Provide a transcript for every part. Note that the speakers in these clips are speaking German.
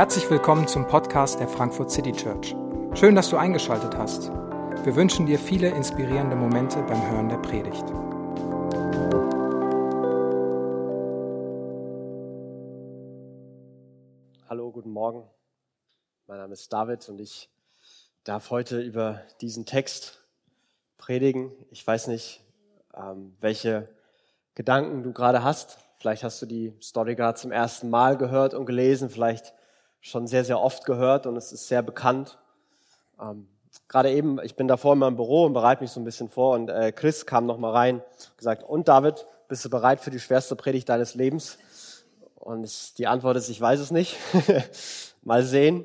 Herzlich willkommen zum Podcast der Frankfurt City Church. Schön, dass du eingeschaltet hast. Wir wünschen dir viele inspirierende Momente beim Hören der Predigt. Hallo, guten Morgen. Mein Name ist David und ich darf heute über diesen Text predigen. Ich weiß nicht, ähm, welche Gedanken du gerade hast. Vielleicht hast du die Story gerade zum ersten Mal gehört und gelesen. Vielleicht schon sehr, sehr oft gehört und es ist sehr bekannt. Ähm, Gerade eben, ich bin davor in meinem Büro und bereite mich so ein bisschen vor und äh, Chris kam noch mal rein, gesagt, und David, bist du bereit für die schwerste Predigt deines Lebens? Und ich, die Antwort ist, ich weiß es nicht. mal sehen.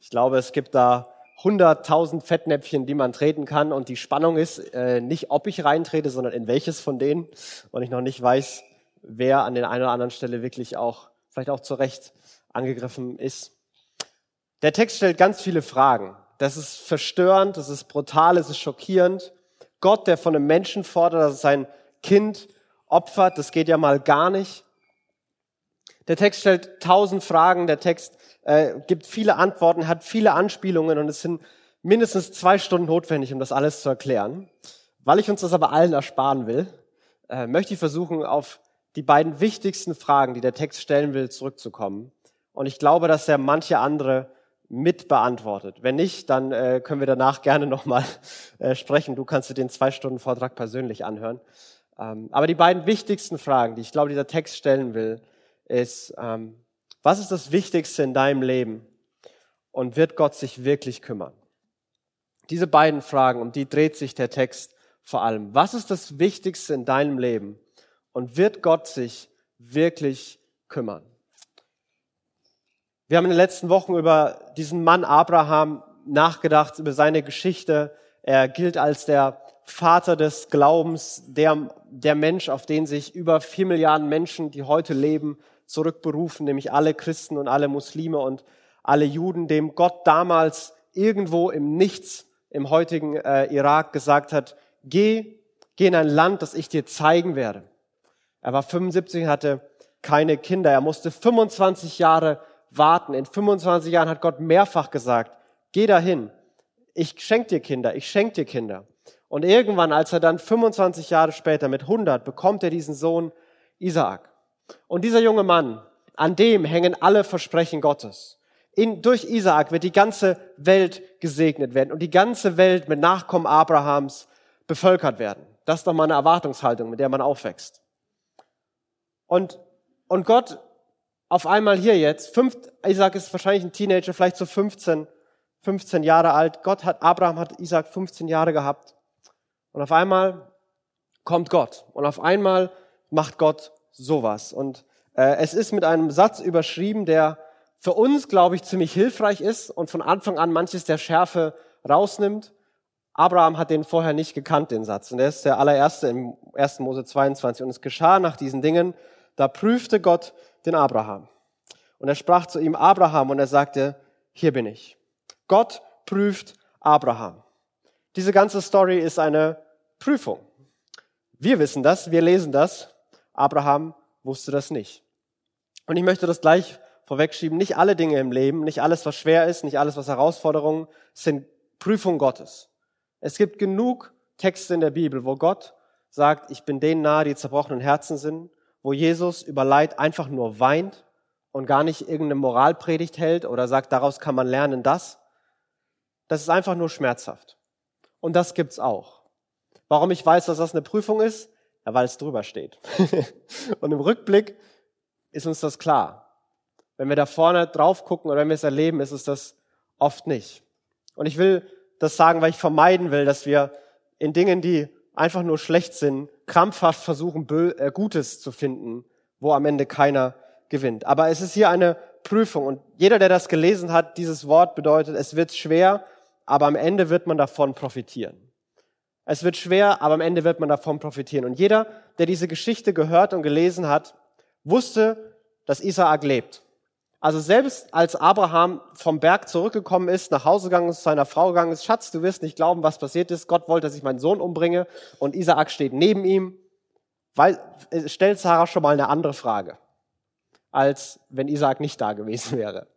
Ich glaube, es gibt da hunderttausend Fettnäpfchen, die man treten kann und die Spannung ist äh, nicht, ob ich reintrete, sondern in welches von denen und ich noch nicht weiß, wer an der einen oder anderen Stelle wirklich auch, vielleicht auch zu Recht angegriffen ist. Der Text stellt ganz viele Fragen. Das ist verstörend, das ist brutal, es ist schockierend. Gott, der von einem Menschen fordert, dass er sein Kind opfert, das geht ja mal gar nicht. Der Text stellt tausend Fragen, der Text äh, gibt viele Antworten, hat viele Anspielungen und es sind mindestens zwei Stunden notwendig, um das alles zu erklären. Weil ich uns das aber allen ersparen will, äh, möchte ich versuchen, auf die beiden wichtigsten Fragen, die der Text stellen will, zurückzukommen. Und ich glaube, dass er manche andere mit beantwortet. Wenn nicht, dann äh, können wir danach gerne nochmal äh, sprechen. Du kannst dir den zwei Stunden Vortrag persönlich anhören. Ähm, aber die beiden wichtigsten Fragen, die ich glaube, dieser Text stellen will, ist, ähm, was ist das Wichtigste in deinem Leben? Und wird Gott sich wirklich kümmern? Diese beiden Fragen, um die dreht sich der Text vor allem. Was ist das Wichtigste in deinem Leben? Und wird Gott sich wirklich kümmern? Wir haben in den letzten Wochen über diesen Mann Abraham nachgedacht, über seine Geschichte. Er gilt als der Vater des Glaubens, der, der Mensch, auf den sich über vier Milliarden Menschen, die heute leben, zurückberufen, nämlich alle Christen und alle Muslime und alle Juden, dem Gott damals irgendwo im Nichts im heutigen äh, Irak gesagt hat, geh, geh in ein Land, das ich dir zeigen werde. Er war 75, hatte keine Kinder. Er musste 25 Jahre warten. In 25 Jahren hat Gott mehrfach gesagt, geh dahin, ich schenk dir Kinder, ich schenk dir Kinder. Und irgendwann, als er dann 25 Jahre später mit 100 bekommt er diesen Sohn Isaak. Und dieser junge Mann, an dem hängen alle Versprechen Gottes. In, durch Isaak wird die ganze Welt gesegnet werden und die ganze Welt mit Nachkommen Abrahams bevölkert werden. Das ist doch mal eine Erwartungshaltung, mit der man aufwächst. Und, und Gott auf einmal hier jetzt, fünf, Isaac ist wahrscheinlich ein Teenager, vielleicht so 15, 15 Jahre alt. Gott hat, Abraham hat Isaac 15 Jahre gehabt. Und auf einmal kommt Gott. Und auf einmal macht Gott sowas. Und äh, es ist mit einem Satz überschrieben, der für uns, glaube ich, ziemlich hilfreich ist und von Anfang an manches der Schärfe rausnimmt. Abraham hat den vorher nicht gekannt, den Satz. Und er ist der allererste im 1. Mose 22. Und es geschah nach diesen Dingen, da prüfte Gott den Abraham. Und er sprach zu ihm Abraham und er sagte, hier bin ich. Gott prüft Abraham. Diese ganze Story ist eine Prüfung. Wir wissen das, wir lesen das. Abraham wusste das nicht. Und ich möchte das gleich vorwegschieben. Nicht alle Dinge im Leben, nicht alles, was schwer ist, nicht alles, was Herausforderungen sind Prüfung Gottes. Es gibt genug Texte in der Bibel, wo Gott sagt, ich bin denen nahe, die zerbrochenen Herzen sind wo Jesus über Leid einfach nur weint und gar nicht irgendeine Moralpredigt hält oder sagt, daraus kann man lernen das. Das ist einfach nur schmerzhaft. Und das gibt's auch. Warum ich weiß, dass das eine Prüfung ist? Ja, weil es drüber steht. und im Rückblick ist uns das klar. Wenn wir da vorne drauf gucken oder wenn wir es erleben, ist es das oft nicht. Und ich will das sagen, weil ich vermeiden will, dass wir in Dingen, die einfach nur schlecht sind, krampfhaft versuchen, äh, Gutes zu finden, wo am Ende keiner gewinnt. Aber es ist hier eine Prüfung und jeder, der das gelesen hat, dieses Wort bedeutet, es wird schwer, aber am Ende wird man davon profitieren. Es wird schwer, aber am Ende wird man davon profitieren. Und jeder, der diese Geschichte gehört und gelesen hat, wusste, dass Isaak lebt. Also selbst als Abraham vom Berg zurückgekommen ist, nach Hause gegangen ist, zu seiner Frau gegangen ist, Schatz, du wirst nicht glauben, was passiert ist. Gott wollte, dass ich meinen Sohn umbringe und Isaak steht neben ihm, weil, stellt Sarah schon mal eine andere Frage. als wenn Isaak nicht da gewesen wäre.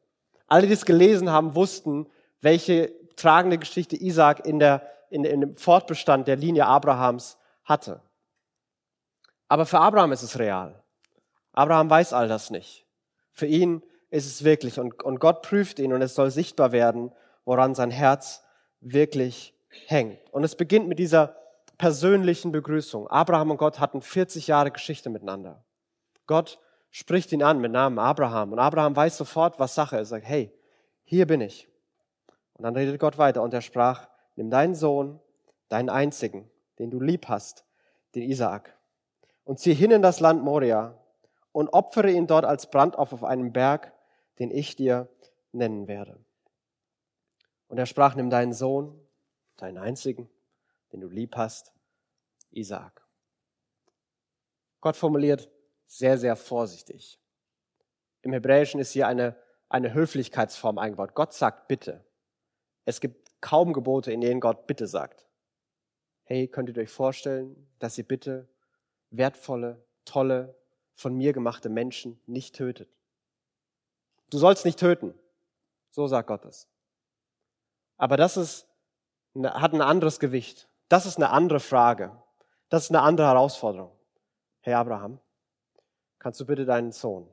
Alle, die es gelesen haben, wussten, welche tragende Geschichte Isaak in, der, in, in dem Fortbestand der Linie Abrahams hatte. Aber für Abraham ist es real. Abraham weiß all das nicht. Für ihn ist es wirklich und, und Gott prüft ihn und es soll sichtbar werden, woran sein Herz wirklich hängt. Und es beginnt mit dieser persönlichen Begrüßung. Abraham und Gott hatten 40 Jahre Geschichte miteinander. Gott spricht ihn an mit Namen Abraham und Abraham weiß sofort, was Sache ist. Er sagt, hey, hier bin ich. Und dann redet Gott weiter und er sprach, nimm deinen Sohn, deinen einzigen, den du lieb hast, den Isaak, und zieh hin in das Land Moria und opfere ihn dort als Brandopfer auf einem Berg, den ich dir nennen werde. Und er sprach, nimm deinen Sohn, deinen einzigen, den du lieb hast, Isaak. Gott formuliert sehr, sehr vorsichtig. Im Hebräischen ist hier eine, eine Höflichkeitsform eingebaut. Gott sagt bitte. Es gibt kaum Gebote, in denen Gott bitte sagt. Hey, könnt ihr euch vorstellen, dass ihr bitte wertvolle, tolle, von mir gemachte Menschen nicht tötet? Du sollst nicht töten. So sagt Gott es. Aber das ist, hat ein anderes Gewicht. Das ist eine andere Frage. Das ist eine andere Herausforderung. Hey Abraham, kannst du bitte deinen Sohn,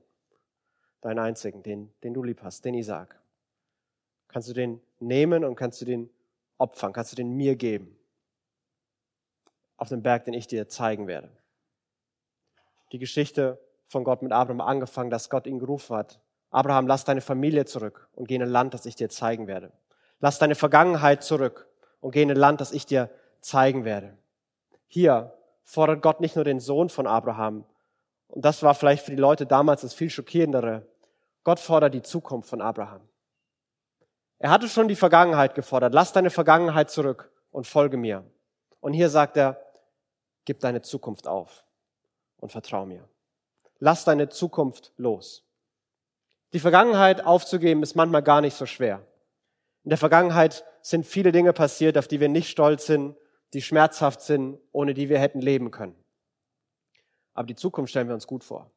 deinen einzigen, den, den du lieb hast, den Isaac, kannst du den nehmen und kannst du den opfern, kannst du den mir geben? Auf dem Berg, den ich dir zeigen werde. Die Geschichte von Gott mit Abraham angefangen, dass Gott ihn gerufen hat. Abraham, lass deine Familie zurück und geh in ein Land, das ich dir zeigen werde. Lass deine Vergangenheit zurück und geh in ein Land, das ich dir zeigen werde. Hier fordert Gott nicht nur den Sohn von Abraham, und das war vielleicht für die Leute damals das viel schockierendere, Gott fordert die Zukunft von Abraham. Er hatte schon die Vergangenheit gefordert, lass deine Vergangenheit zurück und folge mir. Und hier sagt er, gib deine Zukunft auf und vertrau mir. Lass deine Zukunft los. Die Vergangenheit aufzugeben ist manchmal gar nicht so schwer. In der Vergangenheit sind viele Dinge passiert, auf die wir nicht stolz sind, die schmerzhaft sind, ohne die wir hätten leben können. Aber die Zukunft stellen wir uns gut vor.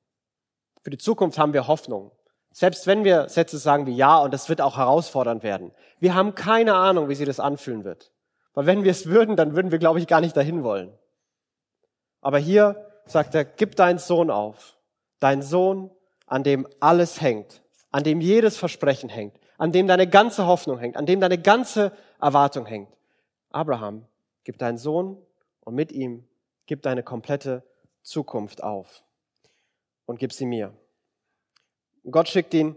Für die Zukunft haben wir Hoffnung. Selbst wenn wir Sätze sagen wie ja, und das wird auch herausfordernd werden. Wir haben keine Ahnung, wie sich das anfühlen wird. Weil wenn wir es würden, dann würden wir, glaube ich, gar nicht dahin wollen. Aber hier sagt er, gib deinen Sohn auf. Dein Sohn, an dem alles hängt, an dem jedes Versprechen hängt, an dem deine ganze Hoffnung hängt, an dem deine ganze Erwartung hängt. Abraham, gib deinen Sohn und mit ihm gib deine komplette Zukunft auf und gib sie mir. Gott schickt ihn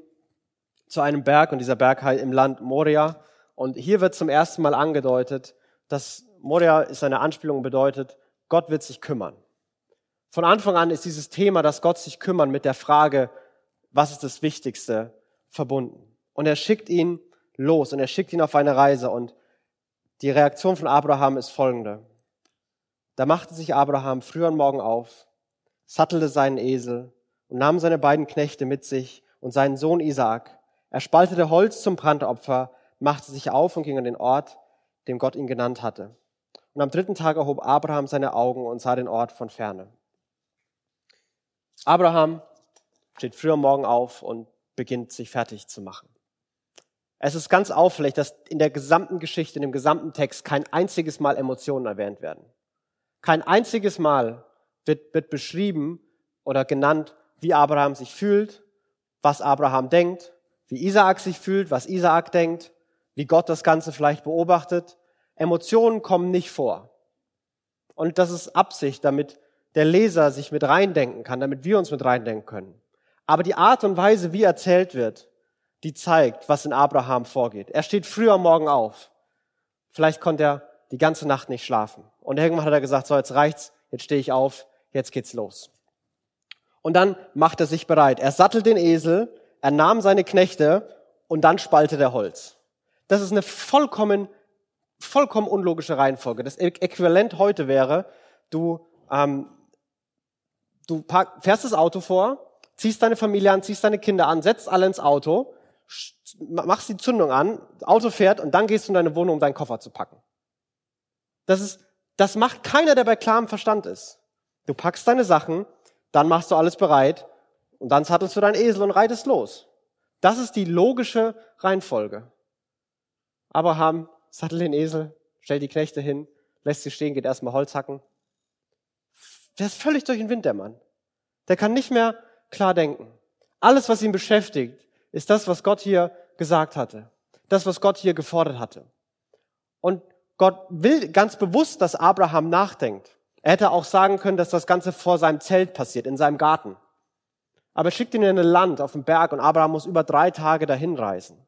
zu einem Berg und dieser Berg halt im Land Moria. Und hier wird zum ersten Mal angedeutet, dass Moria ist eine Anspielung bedeutet, Gott wird sich kümmern. Von Anfang an ist dieses Thema, dass Gott sich kümmern, mit der Frage, was ist das Wichtigste, verbunden. Und er schickt ihn los und er schickt ihn auf eine Reise. Und die Reaktion von Abraham ist folgende. Da machte sich Abraham früh am Morgen auf, sattelte seinen Esel und nahm seine beiden Knechte mit sich und seinen Sohn Isaak. Er spaltete Holz zum Brandopfer, machte sich auf und ging an den Ort, dem Gott ihn genannt hatte. Und am dritten Tag erhob Abraham seine Augen und sah den Ort von ferne. Abraham steht früh am Morgen auf und beginnt sich fertig zu machen. Es ist ganz auffällig, dass in der gesamten Geschichte, in dem gesamten Text kein einziges Mal Emotionen erwähnt werden. Kein einziges Mal wird, wird beschrieben oder genannt, wie Abraham sich fühlt, was Abraham denkt, wie Isaak sich fühlt, was Isaak denkt, wie Gott das Ganze vielleicht beobachtet. Emotionen kommen nicht vor. Und das ist Absicht, damit der Leser sich mit reindenken kann, damit wir uns mit reindenken können. Aber die Art und Weise, wie erzählt wird, die zeigt, was in Abraham vorgeht. Er steht früh am Morgen auf. Vielleicht konnte er die ganze Nacht nicht schlafen. Und irgendwann hat er gesagt, so jetzt reicht's, jetzt stehe ich auf, jetzt geht's los. Und dann macht er sich bereit. Er sattelt den Esel, er nahm seine Knechte und dann spaltet er Holz. Das ist eine vollkommen, vollkommen unlogische Reihenfolge. Das Äquivalent heute wäre, du, ähm, du fährst das Auto vor, ziehst deine Familie an, ziehst deine Kinder an, setzt alle ins Auto, machst die Zündung an, Auto fährt und dann gehst du in deine Wohnung, um deinen Koffer zu packen. Das ist, das macht keiner, der bei klarem Verstand ist. Du packst deine Sachen, dann machst du alles bereit Und dann sattelst du deinen Esel und reitest los. Das ist die logische Reihenfolge. Abraham sattelt den Esel, stellt die Knechte hin, lässt sie stehen, geht erstmal Holz hacken. Der ist völlig durch den Wind, der Mann. Der kann nicht mehr klar denken. Alles, was ihn beschäftigt, ist das, was Gott hier gesagt hatte. Das, was Gott hier gefordert hatte. Und Gott will ganz bewusst, dass Abraham nachdenkt. Er hätte auch sagen können, dass das Ganze vor seinem Zelt passiert, in seinem Garten. Aber er schickt ihn in ein Land auf den Berg und Abraham muss über drei Tage dahin reisen.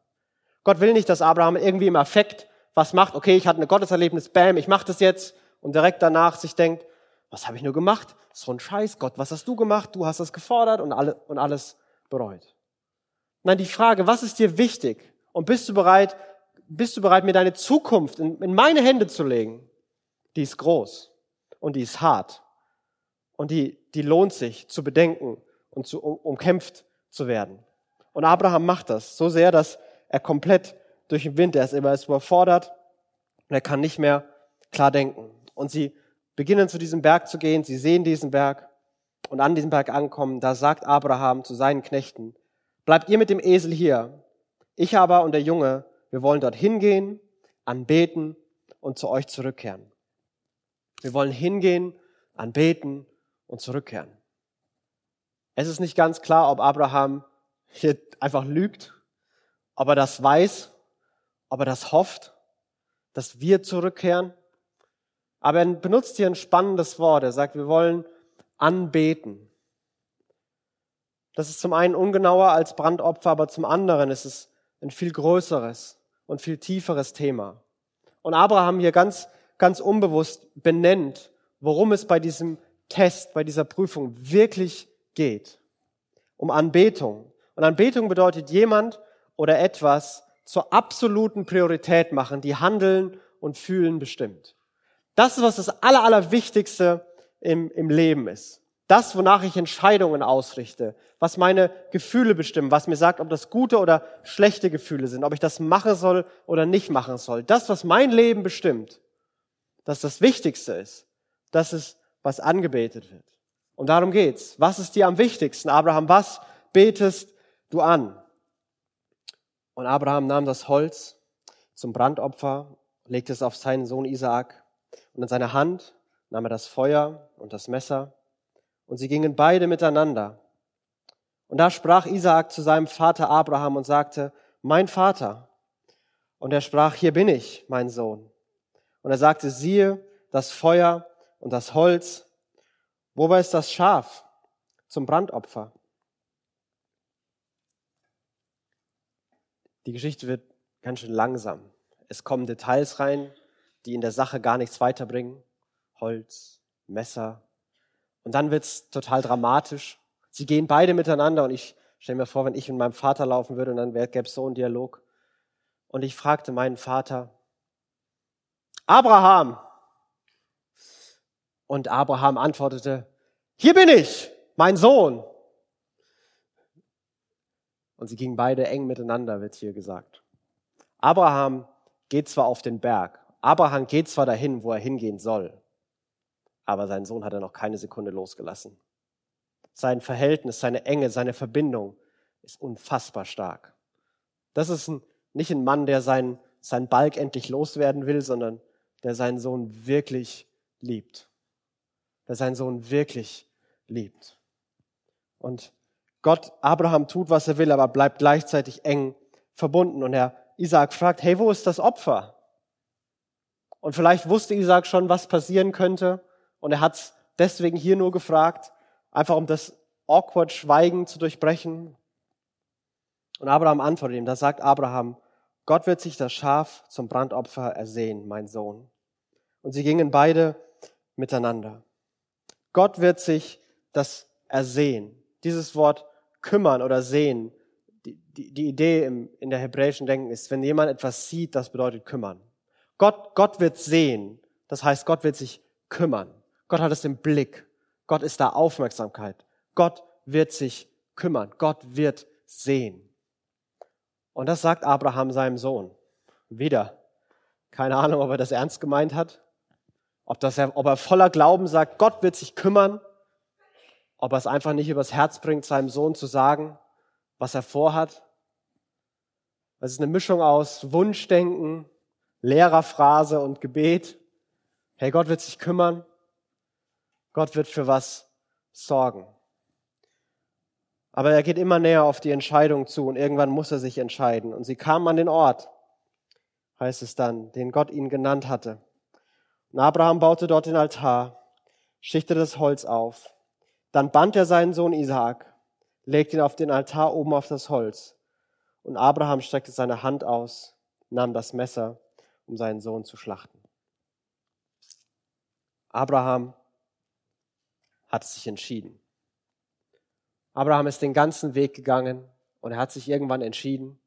Gott will nicht, dass Abraham irgendwie im Affekt was macht. Okay, ich hatte ein Gotteserlebnis, bam, ich mache das jetzt. Und direkt danach sich denkt, was habe ich nur gemacht? So ein Scheiß, Gott, was hast du gemacht? Du hast das gefordert und, alle, und alles bereut. Nein, die Frage, was ist dir wichtig? Und bist du bereit, bist du bereit, mir deine Zukunft in, in meine Hände zu legen? Die ist groß und die ist hart und die, die lohnt sich zu bedenken und zu, um, umkämpft zu werden. Und Abraham macht das so sehr, dass er komplett durch den Wind, er ist immer überfordert und er kann nicht mehr klar denken. Und sie beginnen zu diesem Berg zu gehen, sie sehen diesen Berg und an diesem Berg ankommen, da sagt Abraham zu seinen Knechten, bleibt ihr mit dem Esel hier, ich aber und der Junge, wir wollen dort hingehen, anbeten und zu euch zurückkehren. Wir wollen hingehen, anbeten und zurückkehren. Es ist nicht ganz klar, ob Abraham hier einfach lügt, ob er das weiß, ob er das hofft, dass wir zurückkehren. Aber er benutzt hier ein spannendes Wort. Er sagt, wir wollen anbeten. Das ist zum einen ungenauer als Brandopfer, aber zum anderen ist es ein viel größeres und viel tieferes Thema. Und Abraham hier ganz, ganz unbewusst benennt, worum es bei diesem Test, bei dieser Prüfung wirklich geht. Um Anbetung. Und Anbetung bedeutet jemand oder etwas zur absoluten Priorität machen, die Handeln und Fühlen bestimmt. Das ist, was das Aller, Allerwichtigste im, im Leben ist. Das, wonach ich Entscheidungen ausrichte, was meine Gefühle bestimmen, was mir sagt, ob das gute oder schlechte Gefühle sind, ob ich das machen soll oder nicht machen soll. Das, was mein Leben bestimmt, dass das Wichtigste ist, das ist, was angebetet wird. Und darum geht's. Was ist dir am wichtigsten? Abraham, was betest du an? Und Abraham nahm das Holz zum Brandopfer, legte es auf seinen Sohn Isaak und in seine Hand nahm er das Feuer und das Messer und sie gingen beide miteinander. Und da sprach Isaak zu seinem Vater Abraham und sagte, mein Vater. Und er sprach, hier bin ich, mein Sohn. Und er sagte, siehe, das Feuer und das Holz. Wobei ist das Schaf zum Brandopfer? Die Geschichte wird ganz schön langsam. Es kommen Details rein, die in der Sache gar nichts weiterbringen. Holz, Messer. Und dann wird's total dramatisch. Sie gehen beide miteinander und ich stelle mir vor, wenn ich mit meinem Vater laufen würde und dann gäbe es so einen Dialog. Und ich fragte meinen Vater, Abraham. Und Abraham antwortete, hier bin ich, mein Sohn. Und sie gingen beide eng miteinander, wird hier gesagt. Abraham geht zwar auf den Berg, Abraham geht zwar dahin, wo er hingehen soll, aber seinen Sohn hat er noch keine Sekunde losgelassen. Sein Verhältnis, seine Enge, seine Verbindung ist unfassbar stark. Das ist ein, nicht ein Mann, der seinen, seinen Balk endlich loswerden will, sondern der seinen Sohn wirklich liebt. Der seinen Sohn wirklich liebt. Und Gott, Abraham tut, was er will, aber bleibt gleichzeitig eng verbunden. Und er, Isaac fragt, hey, wo ist das Opfer? Und vielleicht wusste Isaac schon, was passieren könnte. Und er hat deswegen hier nur gefragt, einfach um das awkward Schweigen zu durchbrechen. Und Abraham antwortet ihm, da sagt Abraham, Gott wird sich das Schaf zum Brandopfer ersehen, mein Sohn. Und sie gingen beide miteinander. Gott wird sich das ersehen. Dieses Wort kümmern oder sehen, die, die, die Idee im, in der hebräischen Denken ist, wenn jemand etwas sieht, das bedeutet kümmern. Gott, Gott wird sehen. Das heißt, Gott wird sich kümmern. Gott hat es im Blick. Gott ist da Aufmerksamkeit. Gott wird sich kümmern. Gott wird sehen. Und das sagt Abraham seinem Sohn. Wieder. Keine Ahnung, ob er das ernst gemeint hat. Ob, das, ob er voller Glauben sagt, Gott wird sich kümmern. ob er es einfach nicht übers Herz bringt, seinem Sohn zu sagen, was er vorhat. Es ist eine Mischung aus Wunschdenken, Lehrerphrase und Gebet. Hey, Gott wird sich kümmern. Gott wird für was sorgen. Aber er geht immer näher auf die Entscheidung zu und irgendwann muss er sich entscheiden. Und sie kamen an den Ort, heißt es dann, den Gott ihnen genannt hatte. Und Abraham baute dort den Altar, schichtete das Holz auf. Dann band er seinen Sohn Isaak, legte ihn auf den Altar oben auf das Holz. Und Abraham streckte seine Hand aus, nahm das Messer, um seinen Sohn zu schlachten. Abraham hat sich entschieden. Abraham ist den ganzen Weg gegangen und er hat sich irgendwann entschieden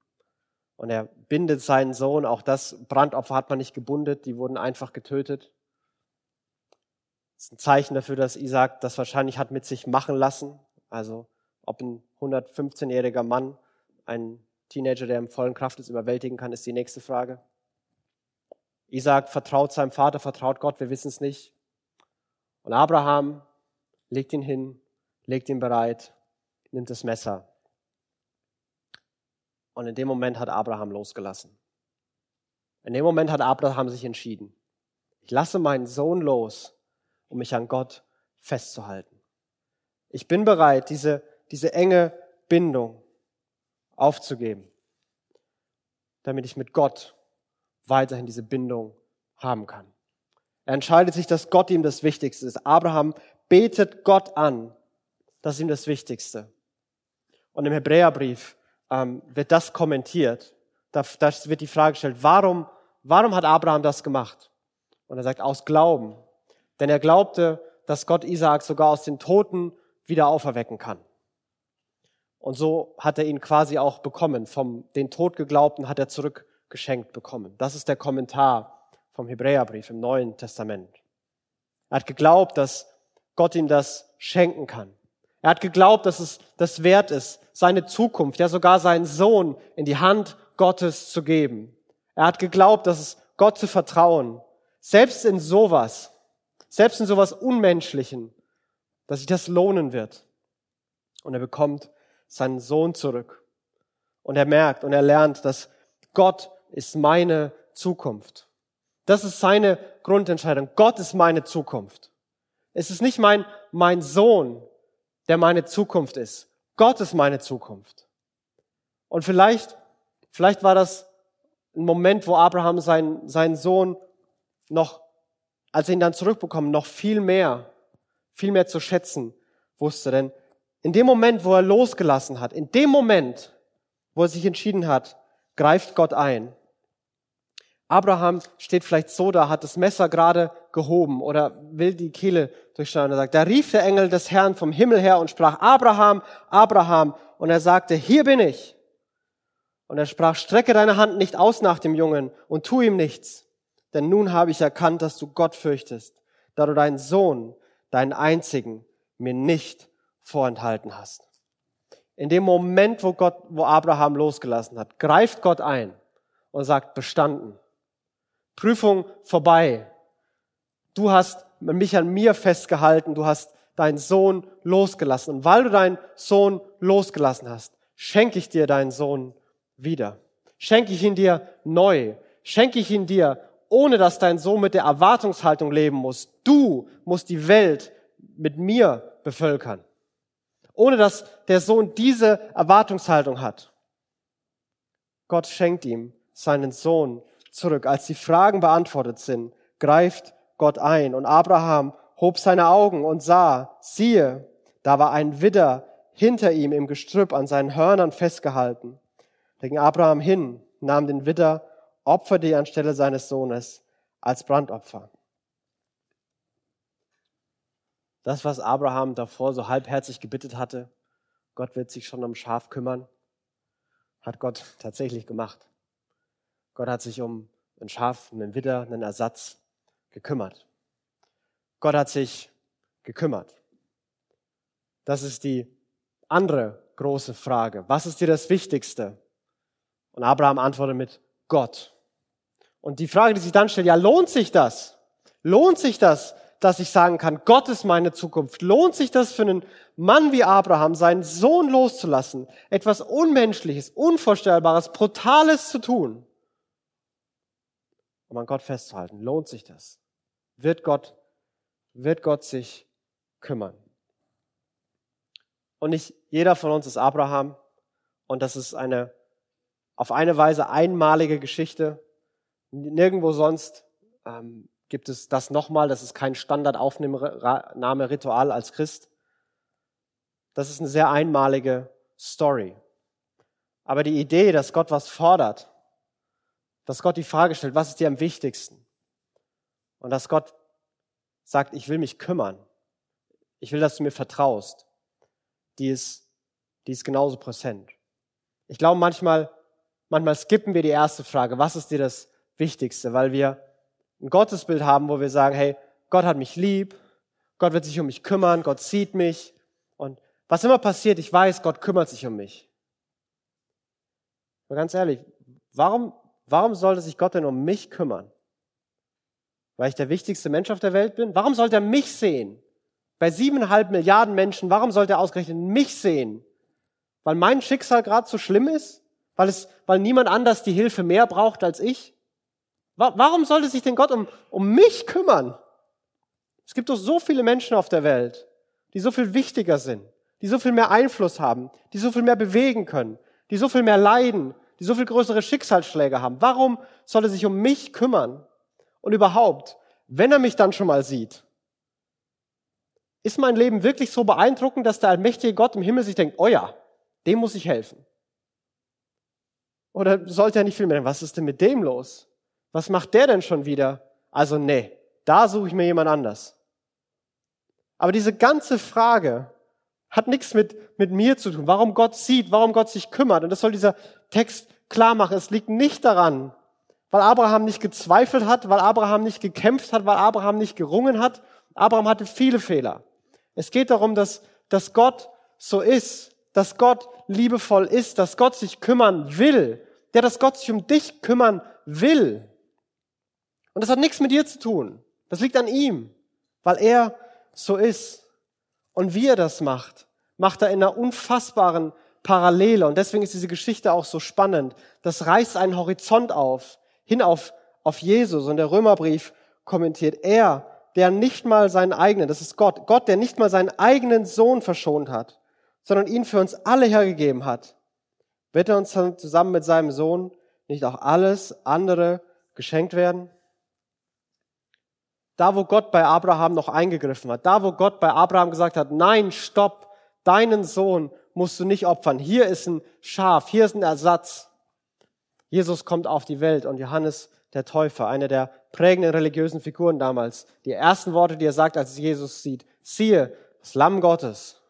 und er bindet seinen Sohn. Auch das Brandopfer hat man nicht gebundet, die wurden einfach getötet. Das ist ein Zeichen dafür, dass Isaac das wahrscheinlich hat mit sich machen lassen. Also ob ein 115-jähriger Mann einen Teenager, der im vollen Kraft ist, überwältigen kann, ist die nächste Frage. Isaac vertraut seinem Vater, vertraut Gott, wir wissen es nicht. Und Abraham legt ihn hin, legt ihn bereit nimmt das Messer. Und in dem Moment hat Abraham losgelassen. In dem Moment hat Abraham sich entschieden. Ich lasse meinen Sohn los, um mich an Gott festzuhalten. Ich bin bereit, diese, diese enge Bindung aufzugeben, damit ich mit Gott weiterhin diese Bindung haben kann. Er entscheidet sich, dass Gott ihm das Wichtigste ist. Abraham betet Gott an. Das ist ihm das Wichtigste. Und im Hebräerbrief ähm, wird das kommentiert. Da, da wird die Frage gestellt, warum, warum hat Abraham das gemacht? Und er sagt, aus Glauben. Denn er glaubte, dass Gott Isaak sogar aus den Toten wieder auferwecken kann. Und so hat er ihn quasi auch bekommen. Vom den Tod geglaubten hat er zurückgeschenkt bekommen. Das ist der Kommentar vom Hebräerbrief im Neuen Testament. Er hat geglaubt, dass Gott ihm das schenken kann. Er hat geglaubt, dass es das wert ist, seine Zukunft, ja sogar seinen Sohn in die Hand Gottes zu geben. Er hat geglaubt, dass es Gott zu vertrauen, selbst in sowas, selbst in sowas Unmenschlichen, dass sich das lohnen wird. Und er bekommt seinen Sohn zurück. Und er merkt und er lernt, dass Gott ist meine Zukunft. Das ist seine Grundentscheidung. Gott ist meine Zukunft. Es ist nicht mein, mein Sohn, der meine Zukunft ist. Gott ist meine Zukunft. Und vielleicht, vielleicht war das ein Moment, wo Abraham seinen, seinen Sohn noch, als er ihn dann zurückbekommen, noch viel mehr, viel mehr zu schätzen wusste. Denn in dem Moment, wo er losgelassen hat, in dem Moment, wo er sich entschieden hat, greift Gott ein. Abraham steht vielleicht so da, hat das Messer gerade gehoben oder will die Kehle durchschneiden. Er sagt, da rief der Engel des Herrn vom Himmel her und sprach, Abraham, Abraham. Und er sagte, hier bin ich. Und er sprach, strecke deine Hand nicht aus nach dem Jungen und tu ihm nichts. Denn nun habe ich erkannt, dass du Gott fürchtest, da du deinen Sohn, deinen einzigen, mir nicht vorenthalten hast. In dem Moment, wo Gott, wo Abraham losgelassen hat, greift Gott ein und sagt, bestanden. Prüfung vorbei. Du hast mich an mir festgehalten, du hast deinen Sohn losgelassen. Und weil du deinen Sohn losgelassen hast, schenke ich dir deinen Sohn wieder. Schenke ich ihn dir neu. Schenke ich ihn dir, ohne dass dein Sohn mit der Erwartungshaltung leben muss. Du musst die Welt mit mir bevölkern. Ohne dass der Sohn diese Erwartungshaltung hat. Gott schenkt ihm seinen Sohn zurück. Als die Fragen beantwortet sind, greift Gott ein. Und Abraham hob seine Augen und sah, siehe, da war ein Widder hinter ihm im Gestrüpp an seinen Hörnern festgehalten. Da ging Abraham hin, nahm den Widder, opferte ihn anstelle seines Sohnes als Brandopfer. Das, was Abraham davor so halbherzig gebittet hatte, Gott wird sich schon um Schaf kümmern, hat Gott tatsächlich gemacht. Gott hat sich um ein Schaf, einen Widder, einen Ersatz gekümmert. Gott hat sich gekümmert. Das ist die andere große Frage. Was ist dir das Wichtigste? Und Abraham antwortet mit Gott. Und die Frage, die sich dann stellt, ja, lohnt sich das? Lohnt sich das, dass ich sagen kann, Gott ist meine Zukunft? Lohnt sich das für einen Mann wie Abraham, seinen Sohn loszulassen, etwas Unmenschliches, Unvorstellbares, Brutales zu tun, um an Gott festzuhalten? Lohnt sich das? Wird Gott, wird Gott sich kümmern? Und nicht jeder von uns ist Abraham. Und das ist eine auf eine Weise einmalige Geschichte. Nirgendwo sonst ähm, gibt es das nochmal. Das ist kein Standardaufnahmeritual als Christ. Das ist eine sehr einmalige Story. Aber die Idee, dass Gott was fordert, dass Gott die Frage stellt, was ist dir am wichtigsten? Und dass Gott sagt, ich will mich kümmern. Ich will, dass du mir vertraust. Die ist, die ist genauso präsent. Ich glaube, manchmal, manchmal skippen wir die erste Frage, was ist dir das Wichtigste? Weil wir ein Gottesbild haben, wo wir sagen, hey, Gott hat mich lieb, Gott wird sich um mich kümmern, Gott sieht mich. Und was immer passiert, ich weiß, Gott kümmert sich um mich. Aber ganz ehrlich, warum, warum sollte sich Gott denn um mich kümmern? Weil ich der wichtigste Mensch auf der Welt bin? Warum sollte er mich sehen? Bei siebeneinhalb Milliarden Menschen, warum sollte er ausgerechnet mich sehen? Weil mein Schicksal gerade so schlimm ist? Weil es, weil niemand anders die Hilfe mehr braucht als ich? Warum sollte sich denn Gott um, um mich kümmern? Es gibt doch so viele Menschen auf der Welt, die so viel wichtiger sind, die so viel mehr Einfluss haben, die so viel mehr bewegen können, die so viel mehr leiden, die so viel größere Schicksalsschläge haben. Warum soll er sich um mich kümmern? Und überhaupt, wenn er mich dann schon mal sieht, ist mein Leben wirklich so beeindruckend, dass der allmächtige Gott im Himmel sich denkt, oh ja, dem muss ich helfen? Oder sollte er nicht viel mehr, was ist denn mit dem los? Was macht der denn schon wieder? Also nee, da suche ich mir jemand anders. Aber diese ganze Frage hat nichts mit, mit mir zu tun. Warum Gott sieht, warum Gott sich kümmert. Und das soll dieser Text klar machen. Es liegt nicht daran, weil Abraham nicht gezweifelt hat, weil Abraham nicht gekämpft hat, weil Abraham nicht gerungen hat. Abraham hatte viele Fehler. Es geht darum, dass, dass Gott so ist, dass Gott liebevoll ist, dass Gott sich kümmern will, der, dass Gott sich um dich kümmern will. Und das hat nichts mit dir zu tun. Das liegt an ihm, weil er so ist. Und wie er das macht, macht er in einer unfassbaren Parallele. Und deswegen ist diese Geschichte auch so spannend. Das reißt einen Horizont auf, hin auf, auf Jesus. Und der Römerbrief kommentiert, er, der nicht mal seinen eigenen, das ist Gott, Gott, der nicht mal seinen eigenen Sohn verschont hat, sondern ihn für uns alle hergegeben hat, wird er uns dann zusammen mit seinem Sohn nicht auch alles andere geschenkt werden? Da, wo Gott bei Abraham noch eingegriffen hat, da, wo Gott bei Abraham gesagt hat, nein, stopp, deinen Sohn musst du nicht opfern. Hier ist ein Schaf, hier ist ein Ersatz. Jesus kommt auf die Welt und Johannes der Täufer, einer der prägenden religiösen Figuren damals, die ersten Worte, die er sagt, als Jesus sieht, siehe, das Lamm Gottes,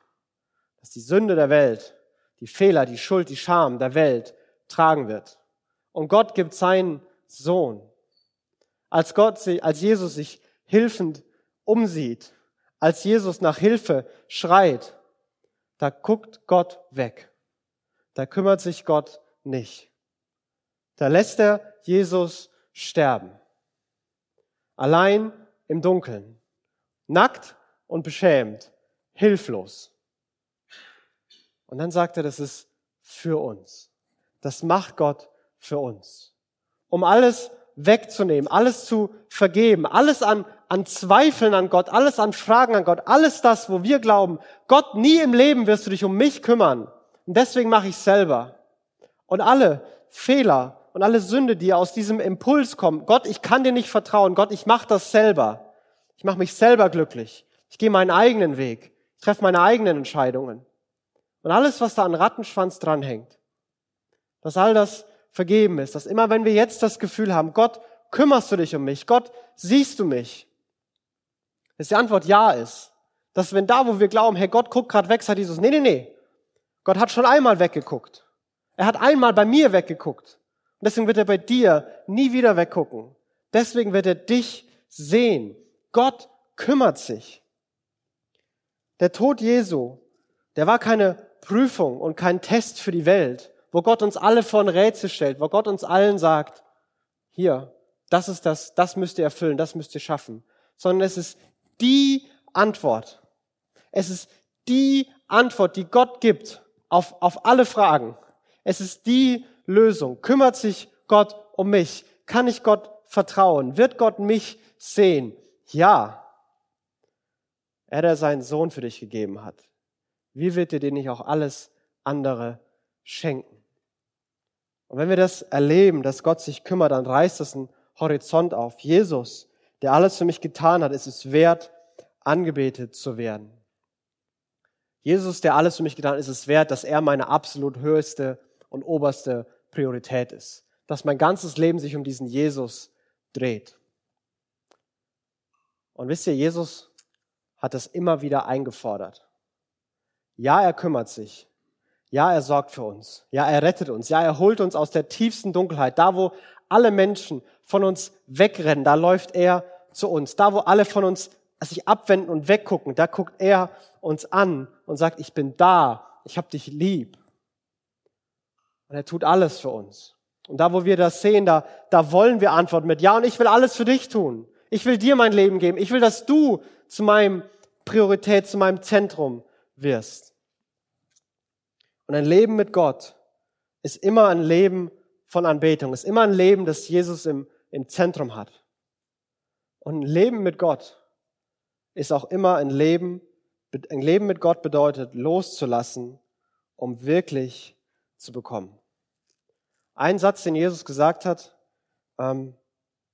das die Sünde der Welt, die Fehler, die Schuld, die Scham der Welt tragen wird. Und Gott gibt seinen Sohn. Als Gott, als Jesus sich hilfend umsieht, als Jesus nach Hilfe schreit, da guckt Gott weg. Da kümmert sich Gott nicht. Da lässt er Jesus sterben. Allein im Dunkeln. Nackt und beschämt. Hilflos. Und dann sagt er, das ist für uns. Das macht Gott für uns. Um alles wegzunehmen, alles zu vergeben, alles an, an Zweifeln an Gott, alles an Fragen an Gott, alles das, wo wir glauben, Gott, nie im Leben wirst du dich um mich kümmern. Und deswegen mache ich selber. Und alle Fehler und alle Sünde, die aus diesem Impuls kommen, Gott, ich kann dir nicht vertrauen, Gott, ich mache das selber. Ich mache mich selber glücklich. Ich gehe meinen eigenen Weg. Ich treffe meine eigenen Entscheidungen. Und alles, was da an Rattenschwanz dranhängt, dass all das vergeben ist, dass immer wenn wir jetzt das Gefühl haben, Gott, kümmerst du dich um mich, Gott, siehst du mich, dass die Antwort ja ist. Dass wenn da, wo wir glauben, hey, Gott guckt gerade weg, sagt Jesus, nee, nee, nee, Gott hat schon einmal weggeguckt. Er hat einmal bei mir weggeguckt. Und deswegen wird er bei dir nie wieder weggucken. Deswegen wird er dich sehen. Gott kümmert sich. Der Tod Jesu, der war keine Prüfung und kein Test für die Welt, wo Gott uns alle vor ein Rätsel stellt, wo Gott uns allen sagt, hier, das ist das, das müsst ihr erfüllen, das müsst ihr schaffen, sondern es ist die Antwort. Es ist die Antwort, die Gott gibt auf, auf alle Fragen. Es ist die Lösung. Kümmert sich Gott um mich? Kann ich Gott vertrauen? Wird Gott mich sehen? Ja. Er, der seinen Sohn für dich gegeben hat. Wie wird dir den nicht auch alles andere schenken? Und wenn wir das erleben, dass Gott sich kümmert, dann reißt das einen Horizont auf. Jesus, der alles für mich getan hat, ist es wert, angebetet zu werden. Jesus, der alles für mich getan hat, ist es wert, dass er meine absolut höchste und oberste Priorität ist. Dass mein ganzes Leben sich um diesen Jesus dreht. Und wisst ihr, Jesus hat das immer wieder eingefordert. Ja, er kümmert sich. Ja, er sorgt für uns. Ja, er rettet uns. Ja, er holt uns aus der tiefsten Dunkelheit. Da, wo alle Menschen von uns wegrennen, da läuft er zu uns. Da, wo alle von uns sich abwenden und weggucken, da guckt er uns an und sagt, ich bin da, ich hab dich lieb. Und er tut alles für uns. Und da, wo wir das sehen, da, da wollen wir antworten mit, ja, und ich will alles für dich tun. Ich will dir mein Leben geben. Ich will, dass du zu meinem Priorität, zu meinem Zentrum wirst. Und ein Leben mit Gott ist immer ein Leben von Anbetung, ist immer ein Leben, das Jesus im, im Zentrum hat. Und ein Leben mit Gott ist auch immer ein Leben, ein Leben mit Gott bedeutet, loszulassen, um wirklich zu bekommen. Ein Satz, den Jesus gesagt hat, ähm,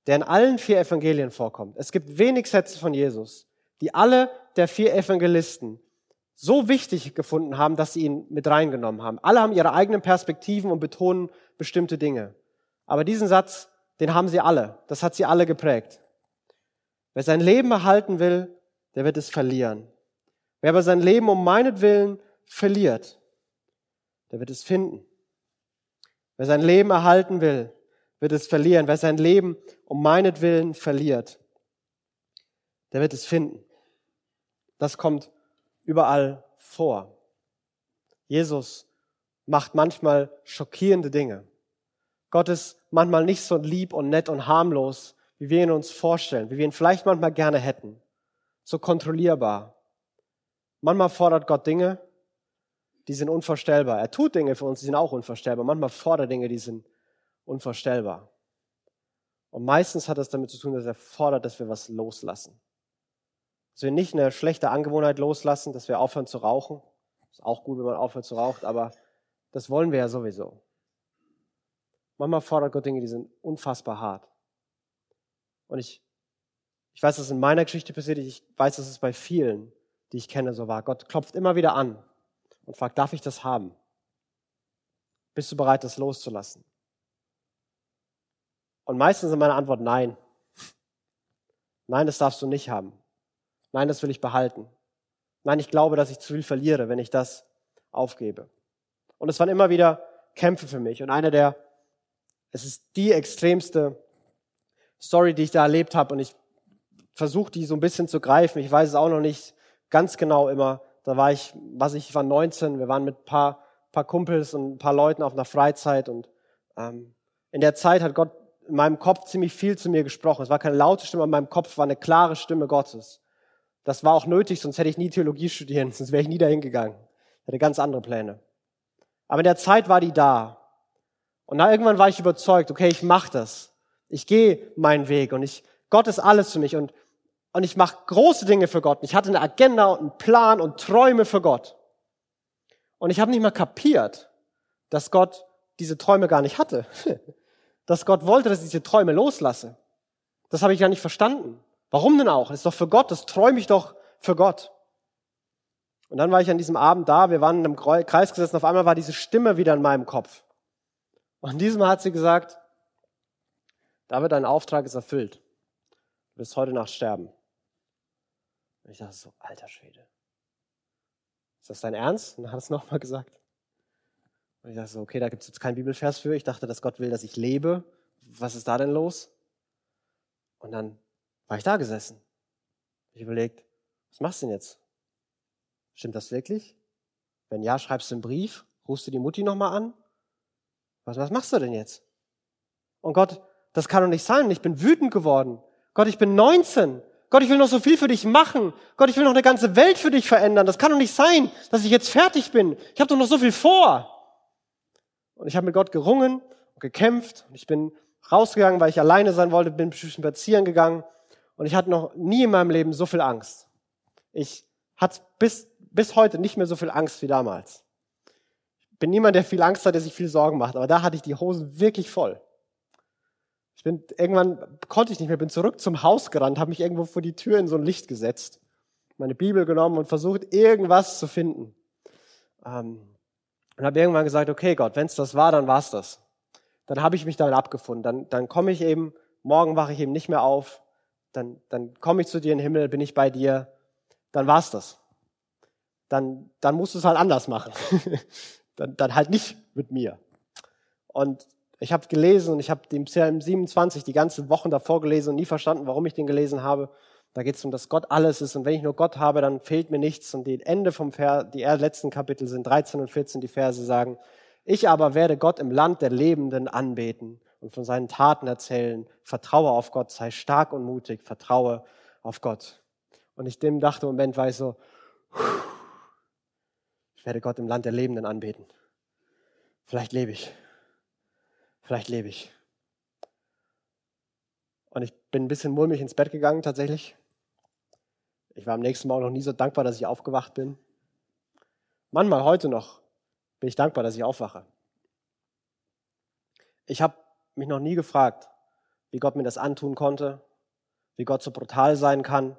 der in allen vier Evangelien vorkommt. Es gibt wenig Sätze von Jesus, die alle der vier Evangelisten so wichtig gefunden haben, dass sie ihn mit reingenommen haben. Alle haben ihre eigenen Perspektiven und betonen bestimmte Dinge. Aber diesen Satz, den haben sie alle. Das hat sie alle geprägt. Wer sein Leben erhalten will, der wird es verlieren. Wer aber sein Leben um meinetwillen verliert, der wird es finden. Wer sein Leben erhalten will, wird es verlieren. Wer sein Leben um meinetwillen verliert, der wird es finden. Das kommt überall vor. Jesus macht manchmal schockierende Dinge. Gott ist manchmal nicht so lieb und nett und harmlos, wie wir ihn uns vorstellen, wie wir ihn vielleicht manchmal gerne hätten. So kontrollierbar. Manchmal fordert Gott Dinge, die sind unvorstellbar. Er tut Dinge für uns, die sind auch unvorstellbar. Manchmal fordert er Dinge, die sind unvorstellbar. Und meistens hat das damit zu tun, dass er fordert, dass wir was loslassen. Dass wir nicht eine schlechte Angewohnheit loslassen, dass wir aufhören zu rauchen. Ist auch gut, wenn man aufhört zu rauchen, aber das wollen wir ja sowieso. Manchmal fordert Gott Dinge, die sind unfassbar hart. Und ich, ich weiß, dass es in meiner Geschichte passiert Ich weiß, dass es bei vielen, die ich kenne, so war. Gott klopft immer wieder an und fragt, darf ich das haben? Bist du bereit, das loszulassen? Und meistens ist meine Antwort nein. Nein, das darfst du nicht haben. Nein, das will ich behalten. Nein, ich glaube, dass ich zu viel verliere, wenn ich das aufgebe. Und es waren immer wieder Kämpfe für mich. Und einer der, es ist die extremste Story, die ich da erlebt habe. Und ich versuche die so ein bisschen zu greifen. Ich weiß es auch noch nicht ganz genau immer. Da war ich, was ich, war 19. Wir waren mit ein paar, paar Kumpels und ein paar Leuten auf einer Freizeit. Und ähm, in der Zeit hat Gott in meinem Kopf ziemlich viel zu mir gesprochen. Es war keine laute Stimme in meinem Kopf, war eine klare Stimme Gottes. Das war auch nötig, sonst hätte ich nie Theologie studieren, sonst wäre ich nie dahin gegangen. Ich hatte ganz andere Pläne. Aber in der Zeit war die da. Und dann irgendwann war ich überzeugt, okay, ich mache das. Ich gehe meinen Weg und ich, Gott ist alles für mich und, und ich mache große Dinge für Gott. Ich hatte eine Agenda und einen Plan und Träume für Gott. Und ich habe nicht mal kapiert, dass Gott diese Träume gar nicht hatte. Dass Gott wollte, dass ich diese Träume loslasse. Das habe ich ja nicht verstanden. Warum denn auch? Das ist doch für Gott, das träume ich doch für Gott. Und dann war ich an diesem Abend da, wir waren in einem Kreis gesessen, auf einmal war diese Stimme wieder in meinem Kopf. Und diesmal hat sie gesagt, David, dein Auftrag ist erfüllt. Du wirst heute Nacht sterben. Und ich dachte so, alter Schwede. Ist das dein Ernst? Und dann hat es nochmal gesagt. Und ich dachte so, okay, da gibt es jetzt keinen Bibelvers für. Ich dachte, dass Gott will, dass ich lebe. Was ist da denn los? Und dann war ich da gesessen. Ich überlegt, was machst du denn jetzt? Stimmt das wirklich? Wenn ja, schreibst du einen Brief, rufst du die Mutti nochmal an. Was, was machst du denn jetzt? Und Gott, das kann doch nicht sein. Ich bin wütend geworden. Gott, ich bin 19. Gott, ich will noch so viel für dich machen. Gott, ich will noch eine ganze Welt für dich verändern. Das kann doch nicht sein, dass ich jetzt fertig bin. Ich habe doch noch so viel vor. Und ich habe mit Gott gerungen und gekämpft. Und ich bin rausgegangen, weil ich alleine sein wollte, bin spazieren gegangen. Und ich hatte noch nie in meinem Leben so viel Angst. Ich hatte bis, bis heute nicht mehr so viel Angst wie damals. Ich bin niemand, der viel Angst hat, der sich viel Sorgen macht. Aber da hatte ich die Hosen wirklich voll. Ich bin irgendwann konnte ich nicht mehr, bin zurück zum Haus gerannt, habe mich irgendwo vor die Tür in so ein Licht gesetzt, meine Bibel genommen und versucht irgendwas zu finden. Ähm, und habe irgendwann gesagt, okay Gott, wenn es das war, dann war es das. Dann habe ich mich damit abgefunden. Dann, dann komme ich eben, morgen wache ich eben nicht mehr auf. Dann, dann komme ich zu dir in den Himmel, bin ich bei dir. Dann war es das. Dann, dann musst du es halt anders machen. dann, dann halt nicht mit mir. Und ich habe gelesen und ich habe den Psalm 27 die ganzen Wochen davor gelesen und nie verstanden, warum ich den gelesen habe. Da geht es um, dass Gott alles ist und wenn ich nur Gott habe, dann fehlt mir nichts. Und die Ende vom Vers, die letzten Kapitel sind 13 und 14, die Verse sagen, ich aber werde Gott im Land der Lebenden anbeten und von seinen Taten erzählen. Vertraue auf Gott, sei stark und mutig, vertraue auf Gott. Und ich dem dachte im Moment, war ich so, ich werde Gott im Land der Lebenden anbeten. Vielleicht lebe ich. Vielleicht lebe ich. Und ich bin ein bisschen mulmig ins Bett gegangen, tatsächlich. Ich war am nächsten Morgen noch nie so dankbar, dass ich aufgewacht bin. Manchmal heute noch bin ich dankbar, dass ich aufwache. Ich habe mich noch nie gefragt, wie Gott mir das antun konnte, wie Gott so brutal sein kann,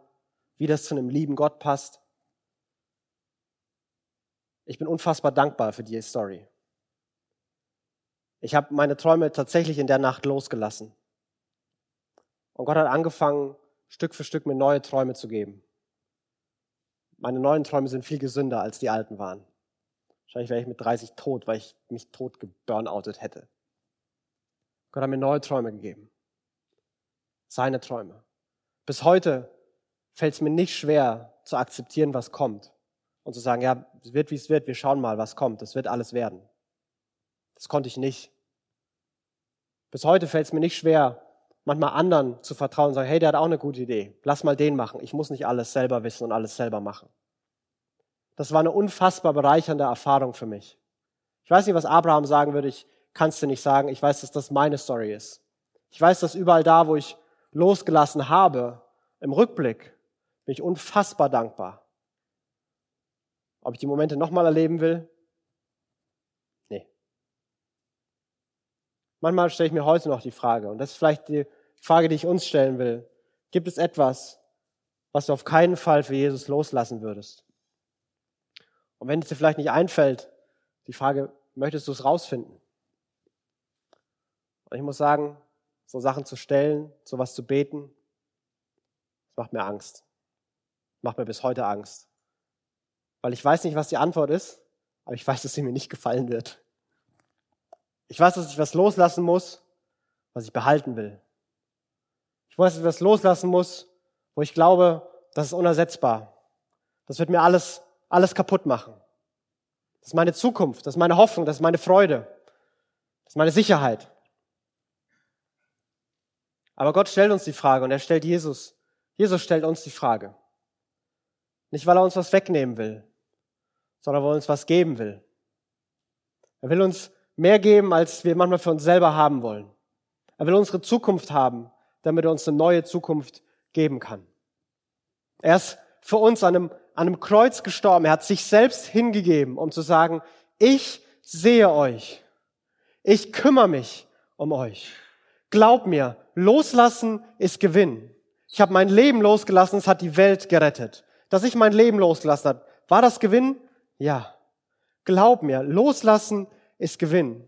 wie das zu einem lieben Gott passt. Ich bin unfassbar dankbar für die Story. Ich habe meine Träume tatsächlich in der Nacht losgelassen. Und Gott hat angefangen, Stück für Stück mir neue Träume zu geben. Meine neuen Träume sind viel gesünder, als die alten waren. Wahrscheinlich wäre ich mit 30 tot, weil ich mich tot geburnoutet hätte. Gott hat mir neue Träume gegeben. Seine Träume. Bis heute fällt es mir nicht schwer zu akzeptieren, was kommt. Und zu sagen, ja, es wird, wie es wird, wir schauen mal, was kommt. Es wird alles werden. Das konnte ich nicht. Bis heute fällt es mir nicht schwer, manchmal anderen zu vertrauen und sagen, hey, der hat auch eine gute Idee. Lass mal den machen. Ich muss nicht alles selber wissen und alles selber machen. Das war eine unfassbar bereichernde Erfahrung für mich. Ich weiß nicht, was Abraham sagen würde. Ich kann es dir nicht sagen. Ich weiß, dass das meine Story ist. Ich weiß, dass überall da, wo ich losgelassen habe, im Rückblick, bin ich unfassbar dankbar. Ob ich die Momente nochmal erleben will? Manchmal stelle ich mir heute noch die Frage, und das ist vielleicht die Frage, die ich uns stellen will. Gibt es etwas, was du auf keinen Fall für Jesus loslassen würdest? Und wenn es dir vielleicht nicht einfällt, die Frage, möchtest du es rausfinden? Und ich muss sagen, so Sachen zu stellen, sowas zu beten, das macht mir Angst. Macht mir bis heute Angst. Weil ich weiß nicht, was die Antwort ist, aber ich weiß, dass sie mir nicht gefallen wird. Ich weiß, dass ich was loslassen muss, was ich behalten will. Ich weiß, dass ich was loslassen muss, wo ich glaube, das ist unersetzbar. Das wird mir alles, alles kaputt machen. Das ist meine Zukunft, das ist meine Hoffnung, das ist meine Freude, das ist meine Sicherheit. Aber Gott stellt uns die Frage und er stellt Jesus. Jesus stellt uns die Frage. Nicht, weil er uns was wegnehmen will, sondern weil er uns was geben will. Er will uns mehr geben, als wir manchmal für uns selber haben wollen. Er will unsere Zukunft haben, damit er uns eine neue Zukunft geben kann. Er ist für uns an einem, an einem Kreuz gestorben. Er hat sich selbst hingegeben, um zu sagen, ich sehe euch. Ich kümmere mich um euch. Glaub mir, loslassen ist Gewinn. Ich habe mein Leben losgelassen, es hat die Welt gerettet. Dass ich mein Leben losgelassen habe, war das Gewinn? Ja. Glaub mir, loslassen ist Gewinn.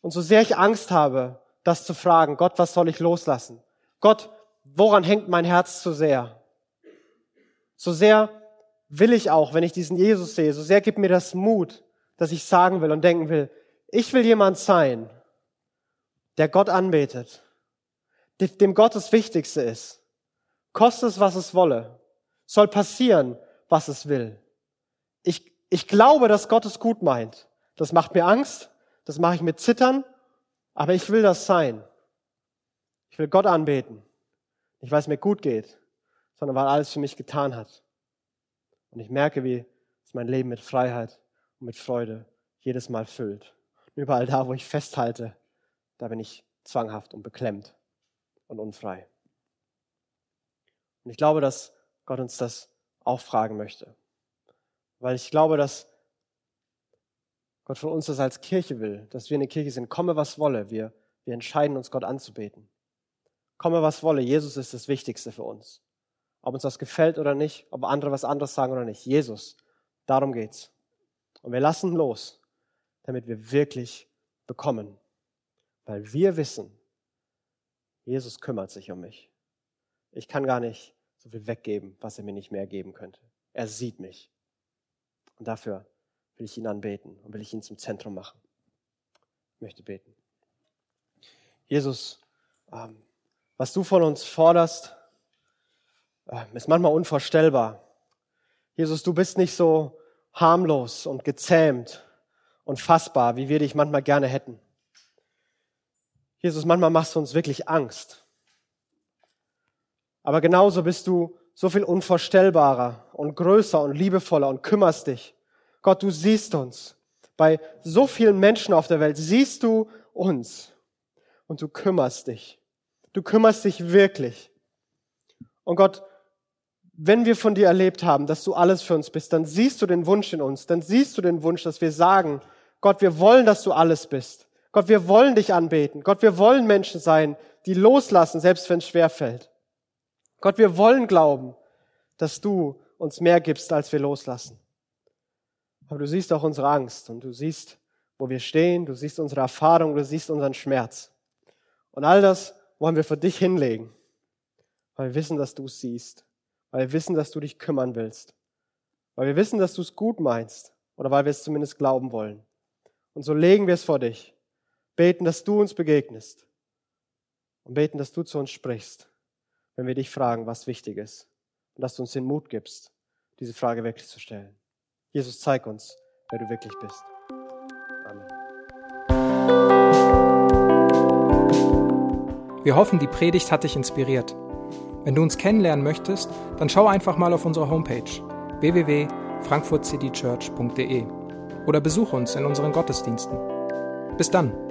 Und so sehr ich Angst habe, das zu fragen, Gott, was soll ich loslassen? Gott, woran hängt mein Herz so sehr? So sehr will ich auch, wenn ich diesen Jesus sehe, so sehr gibt mir das Mut, dass ich sagen will und denken will, ich will jemand sein, der Gott anbetet, dem Gott das Wichtigste ist. Koste es, was es wolle. Soll passieren, was es will. Ich, ich glaube, dass Gott es gut meint. Das macht mir Angst, das mache ich mit Zittern, aber ich will das sein. Ich will Gott anbeten. Ich weiß, mir gut geht. sondern weil alles für mich getan hat. Und ich merke, wie es mein Leben mit Freiheit und mit Freude jedes Mal füllt. Und überall da, wo ich festhalte, da bin ich zwanghaft und beklemmt und unfrei. Und ich glaube, dass Gott uns das auch fragen möchte. Weil ich glaube, dass Gott von uns das als Kirche will, dass wir eine Kirche sind. Komme, was wolle. Wir, wir entscheiden uns, Gott anzubeten. Komme, was wolle. Jesus ist das Wichtigste für uns. Ob uns das gefällt oder nicht, ob andere was anderes sagen oder nicht. Jesus. Darum geht's. Und wir lassen los, damit wir wirklich bekommen. Weil wir wissen, Jesus kümmert sich um mich. Ich kann gar nicht so viel weggeben, was er mir nicht mehr geben könnte. Er sieht mich. Und dafür will ich ihn anbeten und will ich ihn zum Zentrum machen. Ich möchte beten. Jesus, ähm, was du von uns forderst, ähm, ist manchmal unvorstellbar. Jesus, du bist nicht so harmlos und gezähmt und fassbar, wie wir dich manchmal gerne hätten. Jesus, manchmal machst du uns wirklich Angst. Aber genauso bist du so viel unvorstellbarer und größer und liebevoller und kümmerst dich. Gott, du siehst uns. Bei so vielen Menschen auf der Welt siehst du uns und du kümmerst dich. Du kümmerst dich wirklich. Und Gott, wenn wir von dir erlebt haben, dass du alles für uns bist, dann siehst du den Wunsch in uns, dann siehst du den Wunsch, dass wir sagen, Gott, wir wollen, dass du alles bist. Gott, wir wollen dich anbeten. Gott, wir wollen Menschen sein, die loslassen, selbst wenn es schwer fällt. Gott, wir wollen glauben, dass du uns mehr gibst, als wir loslassen. Aber du siehst auch unsere Angst und du siehst, wo wir stehen, du siehst unsere Erfahrung, du siehst unseren Schmerz. Und all das wollen wir für dich hinlegen, weil wir wissen, dass du es siehst, weil wir wissen, dass du dich kümmern willst, weil wir wissen, dass du es gut meinst oder weil wir es zumindest glauben wollen. Und so legen wir es vor dich, beten, dass du uns begegnest und beten, dass du zu uns sprichst, wenn wir dich fragen, was wichtig ist und dass du uns den Mut gibst, diese Frage wirklich zu stellen. Jesus, zeig uns, wer du wirklich bist. Amen. Wir hoffen, die Predigt hat dich inspiriert. Wenn du uns kennenlernen möchtest, dann schau einfach mal auf unsere Homepage www.frankfurtcitychurch.de oder besuche uns in unseren Gottesdiensten. Bis dann!